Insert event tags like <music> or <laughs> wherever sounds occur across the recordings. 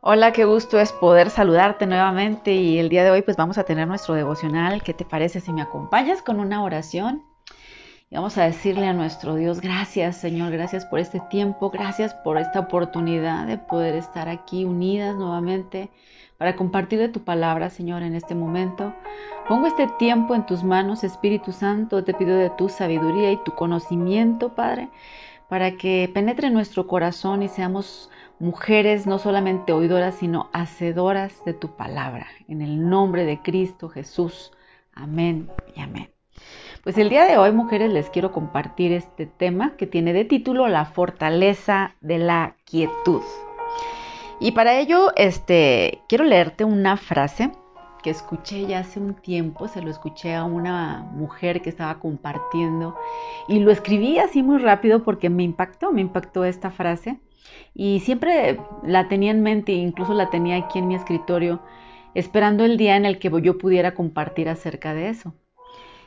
Hola, qué gusto es poder saludarte nuevamente y el día de hoy pues vamos a tener nuestro devocional. ¿Qué te parece si me acompañas con una oración? Y vamos a decirle a nuestro Dios, gracias Señor, gracias por este tiempo, gracias por esta oportunidad de poder estar aquí unidas nuevamente para compartir de tu palabra, Señor, en este momento. Pongo este tiempo en tus manos, Espíritu Santo, te pido de tu sabiduría y tu conocimiento, Padre, para que penetre nuestro corazón y seamos mujeres no solamente oidoras, sino hacedoras de tu palabra. En el nombre de Cristo Jesús. Amén y amén. Pues el día de hoy, mujeres, les quiero compartir este tema que tiene de título La fortaleza de la quietud. Y para ello, este, quiero leerte una frase que escuché ya hace un tiempo, se lo escuché a una mujer que estaba compartiendo y lo escribí así muy rápido porque me impactó, me impactó esta frase y siempre la tenía en mente, incluso la tenía aquí en mi escritorio, esperando el día en el que yo pudiera compartir acerca de eso.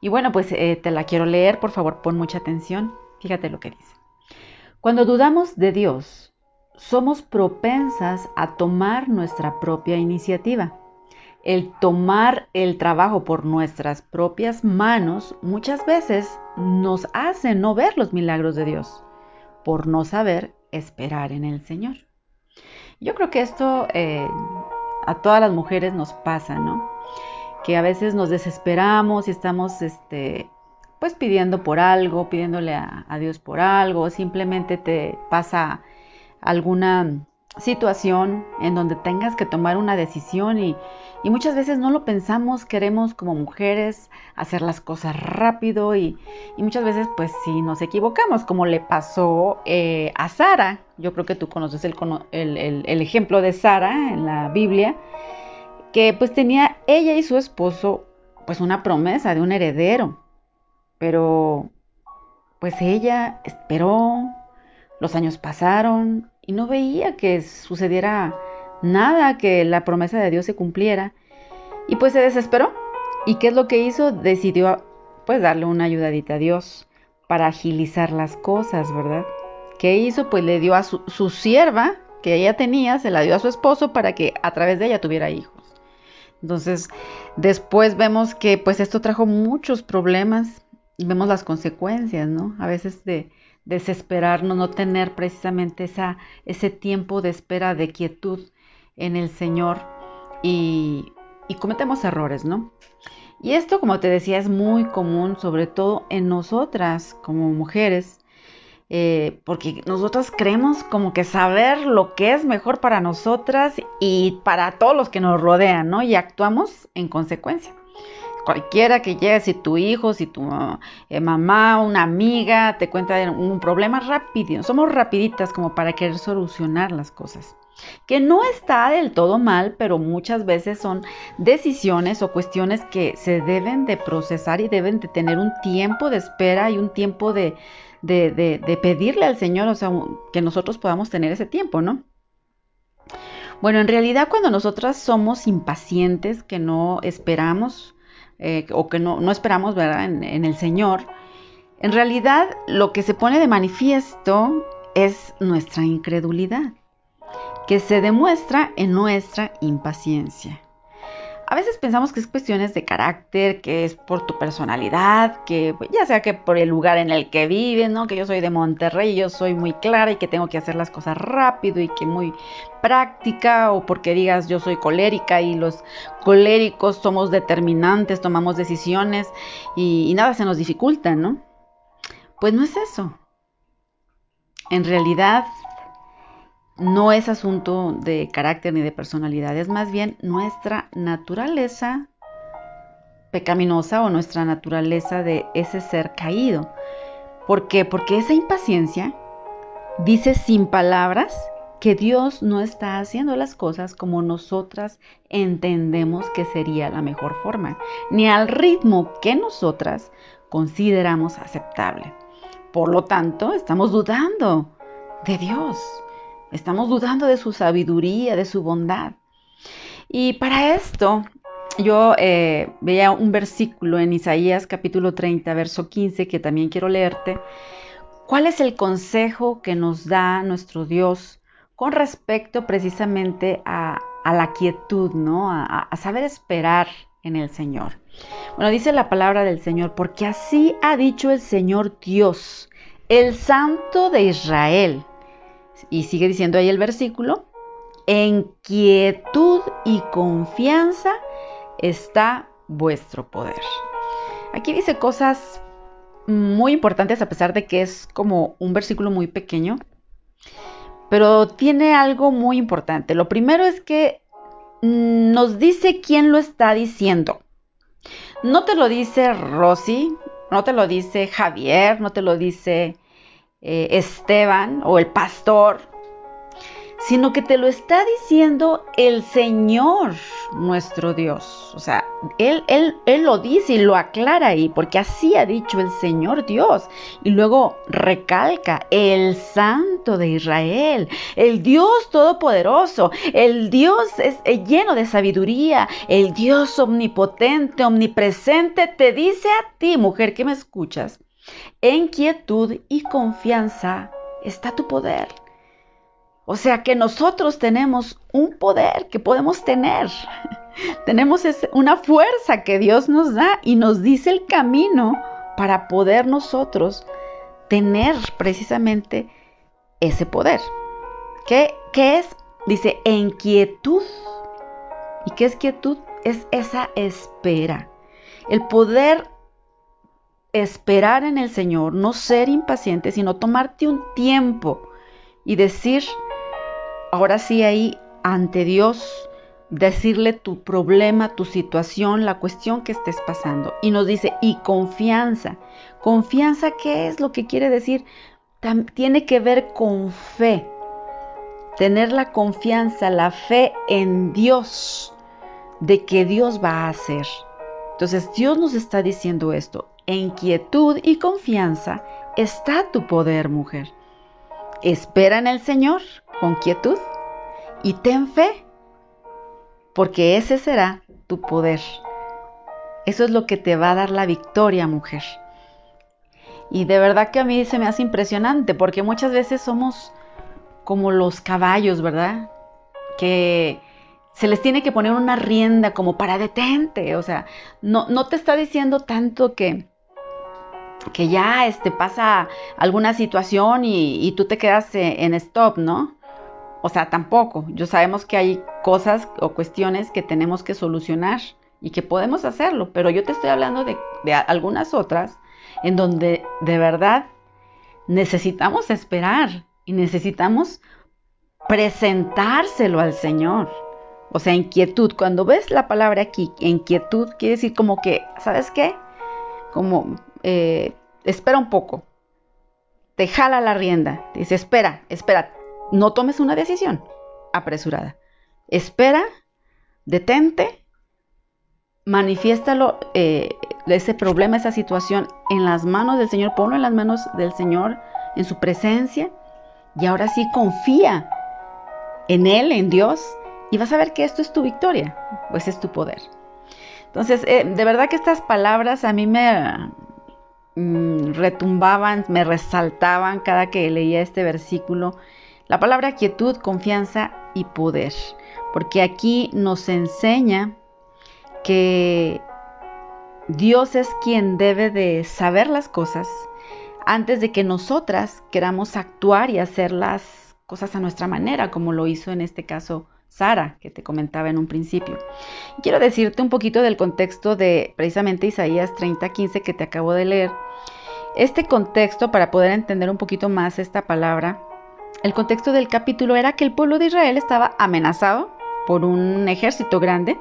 Y bueno, pues eh, te la quiero leer, por favor, pon mucha atención. Fíjate lo que dice. Cuando dudamos de Dios, somos propensas a tomar nuestra propia iniciativa. El tomar el trabajo por nuestras propias manos muchas veces nos hace no ver los milagros de Dios, por no saber esperar en el Señor. Yo creo que esto eh, a todas las mujeres nos pasa, ¿no? Que a veces nos desesperamos y estamos, este, pues pidiendo por algo, pidiéndole a, a Dios por algo, simplemente te pasa alguna situación en donde tengas que tomar una decisión y, muchas veces no lo pensamos, queremos como mujeres hacer las cosas rápido y, muchas veces pues si nos equivocamos, como le pasó eh, a Sara, yo creo que tú conoces el, el, ejemplo de Sara en la Biblia, que pues tenía ella y su esposo pues una promesa de un heredero, pero pues ella esperó, los años pasaron, y no veía que sucediera nada, que la promesa de Dios se cumpliera. Y pues se desesperó. ¿Y qué es lo que hizo? Decidió pues darle una ayudadita a Dios para agilizar las cosas, ¿verdad? ¿Qué hizo? Pues le dio a su, sierva que ella tenía, se la dio a su esposo para que a través de ella tuviera hijos. Entonces, después vemos que pues esto trajo muchos problemas y vemos las consecuencias, ¿no? A veces de, desesperarnos, no tener precisamente esa, ese tiempo de espera, de quietud en el Señor y, cometemos errores, ¿no? Y esto, como te decía, es muy común, sobre todo en nosotras como mujeres, eh, porque nosotras creemos como que saber lo que es mejor para nosotras y para todos los que nos rodean, ¿no? Y actuamos en consecuencia cualquiera que llegue, si tu hijo, si tu eh, mamá, una amiga te cuenta un problema rápido, somos rapiditas como para querer solucionar las cosas. Que no está del todo mal, pero muchas veces son decisiones o cuestiones que se deben de procesar y deben de tener un tiempo de espera y un tiempo de, de pedirle al Señor, o sea, que nosotros podamos tener ese tiempo, ¿no? Bueno, en realidad cuando nosotras somos impacientes, que no esperamos eh, o que no, esperamos ¿verdad? En el Señor, en realidad lo que se pone de manifiesto es nuestra incredulidad, que se demuestra en nuestra impaciencia. A veces pensamos que es cuestiones de carácter, que es por tu personalidad, que pues, ya sea que por el lugar en el que vives, ¿no? Que yo soy de Monterrey yo soy muy clara y que tengo que hacer las cosas rápido y que muy práctica o porque digas yo soy colérica y los coléricos somos determinantes, tomamos decisiones y, y nada se nos dificulta, ¿no? Pues no es eso. En realidad no es asunto de carácter ni de personalidad, es más bien nuestra naturaleza pecaminosa o nuestra naturaleza de ese ser caído. ¿Por qué? Porque esa impaciencia dice sin palabras que Dios no está haciendo las cosas como nosotras entendemos que sería la mejor forma, ni al ritmo que nosotras consideramos aceptable. Por lo tanto, estamos dudando de Dios. Estamos dudando de su sabiduría, de su bondad. Y para esto, yo eh, veía un versículo en Isaías capítulo 30, verso 15, que también quiero leerte. ¿Cuál es el consejo que nos da nuestro Dios con respecto precisamente a, la quietud, ¿no? A, a saber esperar en el Señor. Bueno, dice la palabra del Señor, porque así ha dicho el Señor Dios, el Santo de Israel. Y sigue diciendo ahí el versículo, en quietud y confianza está vuestro poder. Aquí dice cosas muy importantes a pesar de que es como un versículo muy pequeño, pero tiene algo muy importante. Lo primero es que nos dice quién lo está diciendo. No te lo dice Rosy, no te lo dice Javier, no te lo dice eh, Esteban o el pastor, sino que te lo está diciendo el Señor nuestro Dios. O sea, él, él, él, lo dice y lo aclara ahí, porque así ha dicho el Señor Dios. Y luego recalca, el Santo de Israel, el Dios Todopoderoso, el Dios es lleno de sabiduría, el Dios omnipotente, omnipresente, te dice a ti, mujer que me escuchas, en quietud y confianza está tu poder. O sea que nosotros tenemos un poder que podemos tener. <laughs> tenemos una fuerza que Dios nos da y nos dice el camino para poder nosotros tener precisamente ese poder. ¿Qué, qué es? Dice, en quietud. ¿Y qué es quietud? Es esa espera. El poder esperar en el Señor, no ser impaciente, sino tomarte un tiempo y decir, ahora sí ahí ante Dios, decirle tu problema, tu situación, la cuestión que estés pasando. Y nos dice, y confianza. Confianza, ¿qué es lo que quiere decir? tiene que ver con fe. Tener la confianza, la fe en Dios, de que Dios va a hacer. Entonces Dios nos está diciendo esto. En quietud y confianza está tu poder, mujer. Espera en el Señor con quietud y ten fe, porque ese será tu poder. Eso es lo que te va a dar la victoria, mujer. Y de verdad que a mí se me hace impresionante, porque muchas veces somos como los caballos, ¿verdad? Que se les tiene que poner una rienda como para detente, o sea, no, no te está diciendo tanto que, que ya este, pasa alguna situación y, tú te quedas eh, en stop, ¿no? O sea, tampoco. Yo sabemos que hay cosas o cuestiones que tenemos que solucionar y que podemos hacerlo, pero yo te estoy hablando de, de algunas otras en donde de verdad necesitamos esperar y necesitamos presentárselo al Señor. O sea, inquietud. Cuando ves la palabra aquí, inquietud, quiere decir como que, ¿sabes qué? Como eh, espera un poco, te jala la rienda, te dice, espera, espera, no tomes una decisión apresurada. Espera, detente, manifiéstalo, eh, ese problema, esa situación en las manos del Señor, ponlo en las manos del Señor, en su presencia, y ahora sí confía en Él, en Dios, y vas a ver que esto es tu victoria, pues es tu poder. Entonces, eh, de verdad que estas palabras a mí me, Mm, retumbaban, me resaltaban cada que leía este versículo. La palabra quietud, confianza y poder. Porque aquí nos enseña que Dios es quien debe de saber las cosas antes de que nosotras queramos actuar y hacer las cosas a nuestra manera, como lo hizo en este caso Sara, que te comentaba en un principio. quiero decirte un poquito del contexto de precisamente Isaías 30:15 que te acabo de leer. Este contexto, para poder entender un poquito más esta palabra, el contexto del capítulo era que el pueblo de Israel estaba amenazado por un ejército grande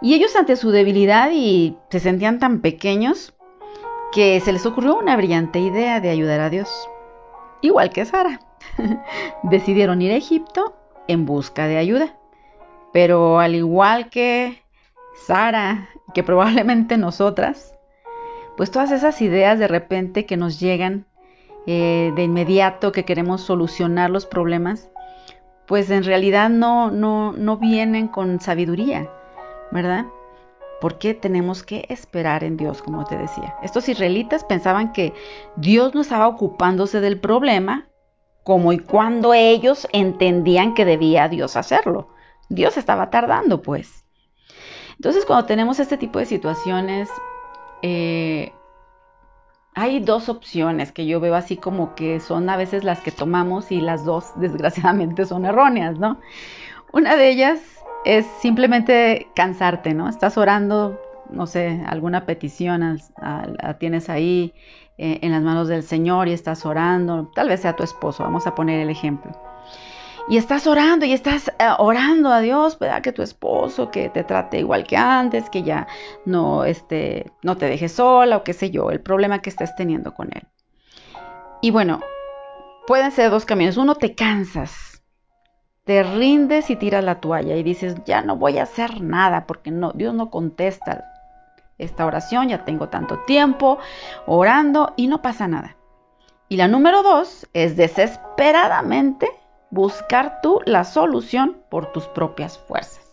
y ellos ante su debilidad y se sentían tan pequeños que se les ocurrió una brillante idea de ayudar a Dios. Igual que Sara. <laughs> Decidieron ir a Egipto en busca de ayuda. Pero al igual que Sara, que probablemente nosotras, pues todas esas ideas de repente que nos llegan eh, de inmediato, que queremos solucionar los problemas, pues en realidad no, no, no vienen con sabiduría, ¿verdad? Porque tenemos que esperar en Dios, como te decía. Estos israelitas pensaban que Dios no estaba ocupándose del problema como y cuando ellos entendían que debía Dios hacerlo. Dios estaba tardando, pues. Entonces, cuando tenemos este tipo de situaciones, eh, hay dos opciones que yo veo así como que son a veces las que tomamos y las dos <laughs> desgraciadamente son erróneas, ¿no? Una de ellas es simplemente cansarte, ¿no? Estás orando, no sé, alguna petición tienes ahí eh, en las manos del Señor y estás orando, tal vez sea tu esposo, vamos a poner el ejemplo. Y estás orando y estás eh, orando a Dios, ¿verdad? Que tu esposo, que te trate igual que antes, que ya no, este, no te deje sola o qué sé yo, el problema que estés teniendo con él. Y bueno, pueden ser dos caminos. Uno, te cansas, te rindes y tiras la toalla y dices, ya no voy a hacer nada porque no, Dios no contesta esta oración, ya tengo tanto tiempo orando y no pasa nada. Y la número dos es desesperadamente buscar tú la solución por tus propias fuerzas.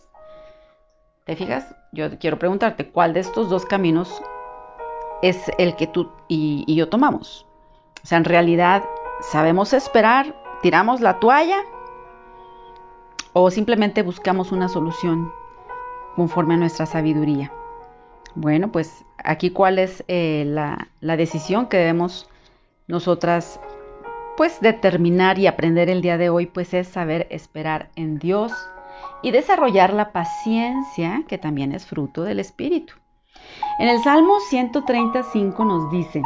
¿Te fijas? Yo quiero preguntarte, ¿cuál de estos dos caminos es el que tú y, yo tomamos? O sea, en realidad, ¿sabemos esperar? ¿Tiramos la toalla? ¿O simplemente buscamos una solución conforme a nuestra sabiduría? Bueno, pues aquí cuál es eh, la, la decisión que debemos nosotras pues determinar y aprender el día de hoy pues es saber esperar en Dios y desarrollar la paciencia que también es fruto del Espíritu. En el Salmo 135 nos dice,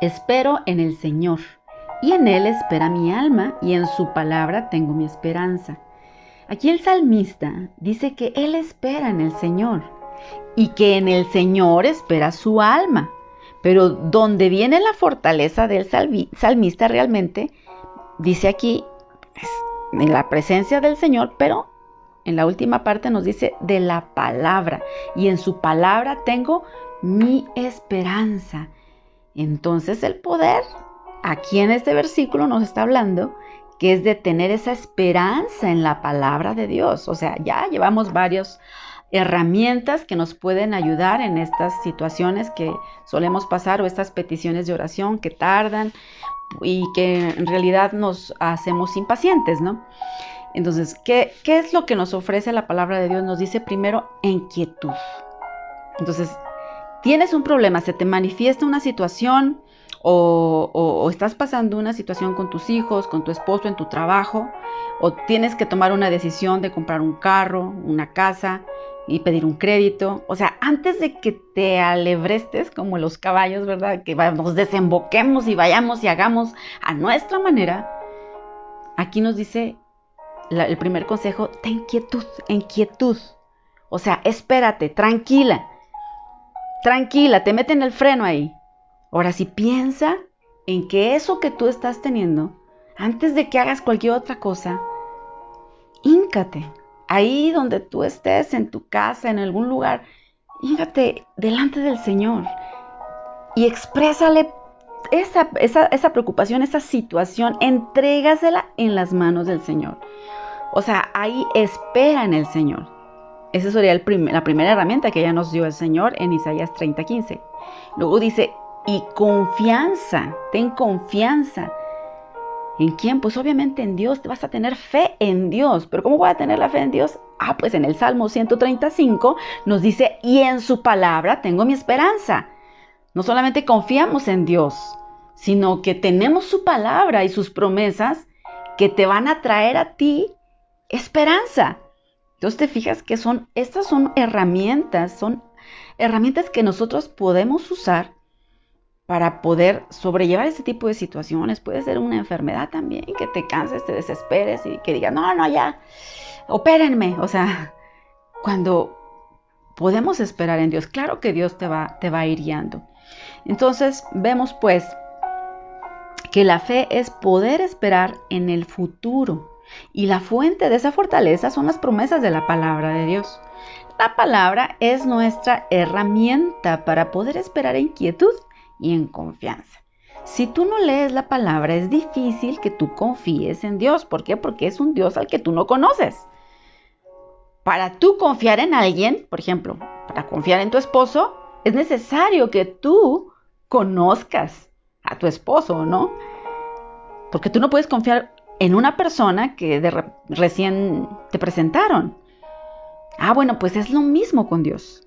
espero en el Señor y en Él espera mi alma y en su palabra tengo mi esperanza. Aquí el salmista dice que Él espera en el Señor y que en el Señor espera su alma. Pero donde viene la fortaleza del salmista realmente, dice aquí, en la presencia del Señor, pero en la última parte nos dice de la palabra. Y en su palabra tengo mi esperanza. Entonces el poder, aquí en este versículo nos está hablando que es de tener esa esperanza en la palabra de Dios. O sea, ya llevamos varios herramientas que nos pueden ayudar en estas situaciones que solemos pasar o estas peticiones de oración que tardan y que en realidad nos hacemos impacientes, ¿no? Entonces, ¿qué, ¿qué es lo que nos ofrece la palabra de Dios? Nos dice primero inquietud. Entonces, tienes un problema, se te manifiesta una situación o, o, estás pasando una situación con tus hijos, con tu esposo, en tu trabajo, o tienes que tomar una decisión de comprar un carro, una casa, y pedir un crédito. O sea, antes de que te alebrestes como los caballos, ¿verdad? Que nos desemboquemos y vayamos y hagamos a nuestra manera. Aquí nos dice el primer consejo, ten quietud, en quietud. O sea, espérate, tranquila. Tranquila, te meten el freno ahí. Ahora sí piensa en que eso que tú estás teniendo, antes de que hagas cualquier otra cosa, híncate, ahí donde tú estés, en tu casa, en algún lugar, fíjate delante del Señor y exprésale esa, esa, preocupación, esa situación, entrégasela en las manos del Señor. O sea, ahí espera en el Señor. Esa sería la primera herramienta que ya nos dio el Señor en Isaías 30:15. Luego dice, y confianza, ten confianza ¿En quién? Pues obviamente en Dios, vas a tener fe en Dios. Pero ¿cómo voy a tener la fe en Dios? Ah, pues en el Salmo 135 nos dice, y en su palabra tengo mi esperanza. No solamente confiamos en Dios, sino que tenemos su palabra y sus promesas que te van a traer a ti esperanza. Entonces te fijas que son, estas son herramientas, son herramientas que nosotros podemos usar para poder sobrellevar ese tipo de situaciones. Puede ser una enfermedad también, que te canses, te desesperes y que digas, no, no, ya, opérenme. O sea, <laughs> cuando podemos esperar en Dios, claro que Dios te va, te va a ir guiando. Entonces vemos pues que la fe es poder esperar en el futuro. Y la fuente de esa fortaleza son las promesas de la palabra de Dios. La palabra es nuestra herramienta para poder esperar en quietud y en confianza. Si tú no lees la palabra, es difícil que tú confíes en Dios. ¿Por qué? Porque es un Dios al que tú no conoces. Para tú confiar en alguien, por ejemplo, para confiar en tu esposo, es necesario que tú conozcas a tu esposo, ¿no? Porque tú no puedes confiar en una persona que de recién te presentaron. Ah, bueno, pues es lo mismo con Dios.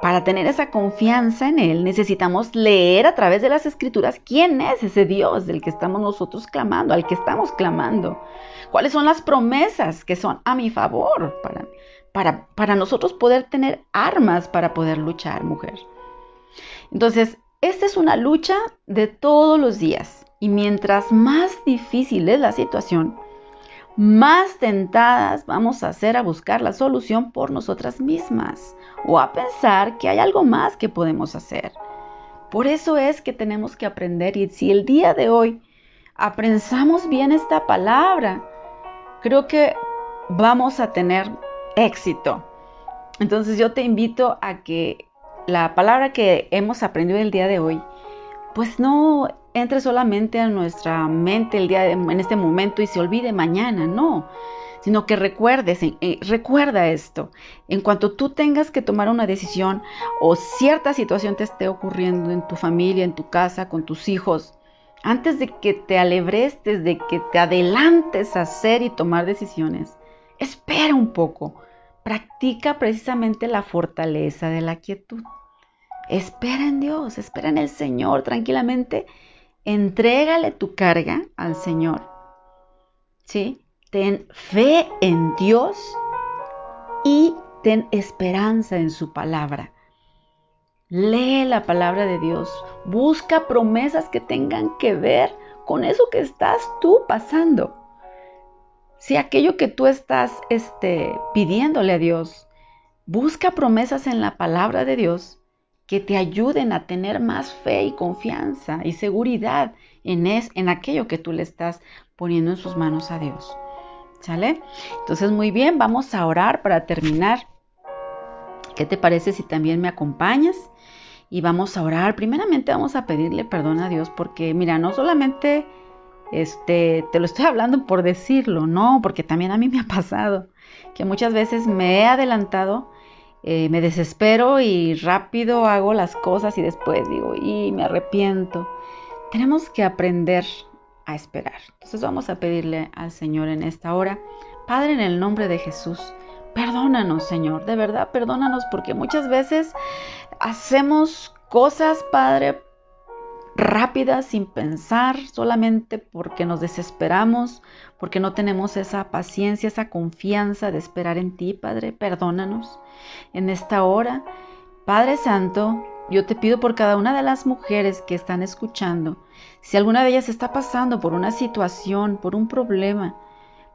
Para tener esa confianza en Él necesitamos leer a través de las escrituras quién es ese Dios del que estamos nosotros clamando, al que estamos clamando. ¿Cuáles son las promesas que son a mi favor para, nosotros poder tener armas para poder luchar, mujer? Entonces, esta es una lucha de todos los días. Y mientras más difícil es la situación, más tentadas vamos a ser a buscar la solución por nosotras mismas o a pensar que hay algo más que podemos hacer. Por eso es que tenemos que aprender y si el día de hoy aprensamos bien esta palabra, creo que vamos a tener éxito. Entonces yo te invito a que la palabra que hemos aprendido el día de hoy, pues no entre solamente a nuestra mente el día en este momento y se olvide mañana, no, sino que recuerdes, eh, recuerda esto. En cuanto tú tengas que tomar una decisión o cierta situación te esté ocurriendo en tu familia, en tu casa, con tus hijos, antes de que te alebrestes, de que te adelantes a hacer y tomar decisiones, espera un poco. Practica precisamente la fortaleza de la quietud. Espera en Dios, espera en el Señor tranquilamente Entrégale tu carga al Señor. ¿Sí? Ten fe en Dios y ten esperanza en su palabra. Lee la palabra de Dios. Busca promesas que tengan que ver con eso que estás tú pasando. Si aquello que tú estás este, pidiéndole a Dios, busca promesas en la palabra de Dios que te ayuden a tener más fe y confianza y seguridad en, es, en aquello que tú le estás poniendo en sus manos a Dios. ¿Sale? Entonces, muy bien, vamos a orar para terminar. ¿Qué te parece si también me acompañas? Y vamos a orar. Primeramente vamos a pedirle perdón a Dios porque, mira, no solamente este, te lo estoy hablando por decirlo, no, porque también a mí me ha pasado que muchas veces me he adelantado eh, me desespero y rápido hago las cosas y después digo, y me arrepiento. Tenemos que aprender esperar. Entonces vamos a pedirle al Señor en esta hora, Padre, en el nombre de Jesús, perdónanos, Señor, de verdad, perdónanos porque muchas veces hacemos cosas, Padre, rápidas, sin pensar, solamente porque nos desesperamos, porque no tenemos esa paciencia, esa confianza de esperar en ti, Padre. Perdónanos en esta hora. Padre Santo, yo te pido por cada una de las mujeres que están escuchando, si alguna de ellas está pasando por una situación, por un problema,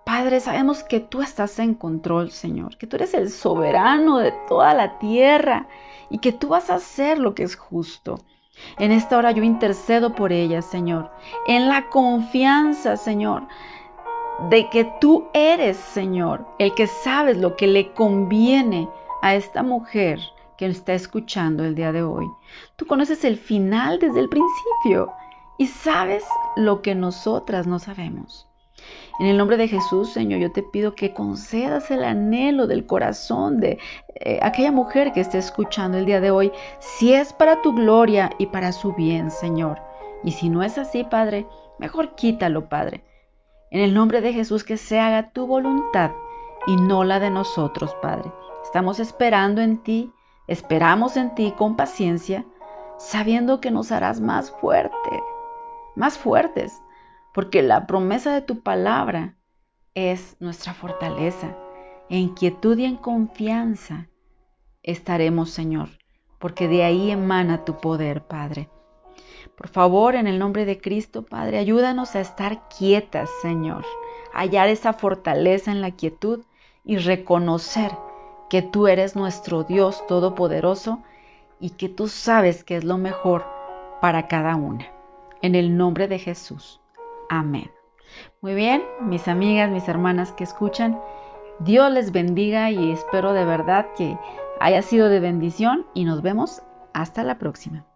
Padre, sabemos que tú estás en control, Señor, que tú eres el soberano de toda la tierra y que tú vas a hacer lo que es justo. En esta hora yo intercedo por ellas, Señor, en la confianza, Señor, de que tú eres, Señor, el que sabes lo que le conviene a esta mujer que está escuchando el día de hoy. Tú conoces el final desde el principio y sabes lo que nosotras no sabemos. En el nombre de Jesús, Señor, yo te pido que concedas el anhelo del corazón de eh, aquella mujer que esté escuchando el día de hoy, si es para tu gloria y para su bien, Señor. Y si no es así, Padre, mejor quítalo, Padre. En el nombre de Jesús, que se haga tu voluntad y no la de nosotros, Padre. Estamos esperando en ti, esperamos en ti con paciencia, sabiendo que nos harás más fuerte, más fuertes porque la promesa de tu palabra es nuestra fortaleza. En quietud y en confianza estaremos, Señor, porque de ahí emana tu poder, Padre. Por favor, en el nombre de Cristo, Padre, ayúdanos a estar quietas, Señor, hallar esa fortaleza en la quietud y reconocer que tú eres nuestro Dios todopoderoso y que tú sabes que es lo mejor para cada una. En el nombre de Jesús. Amén. Muy bien, mis amigas, mis hermanas que escuchan, Dios les bendiga y espero de verdad que haya sido de bendición y nos vemos hasta la próxima.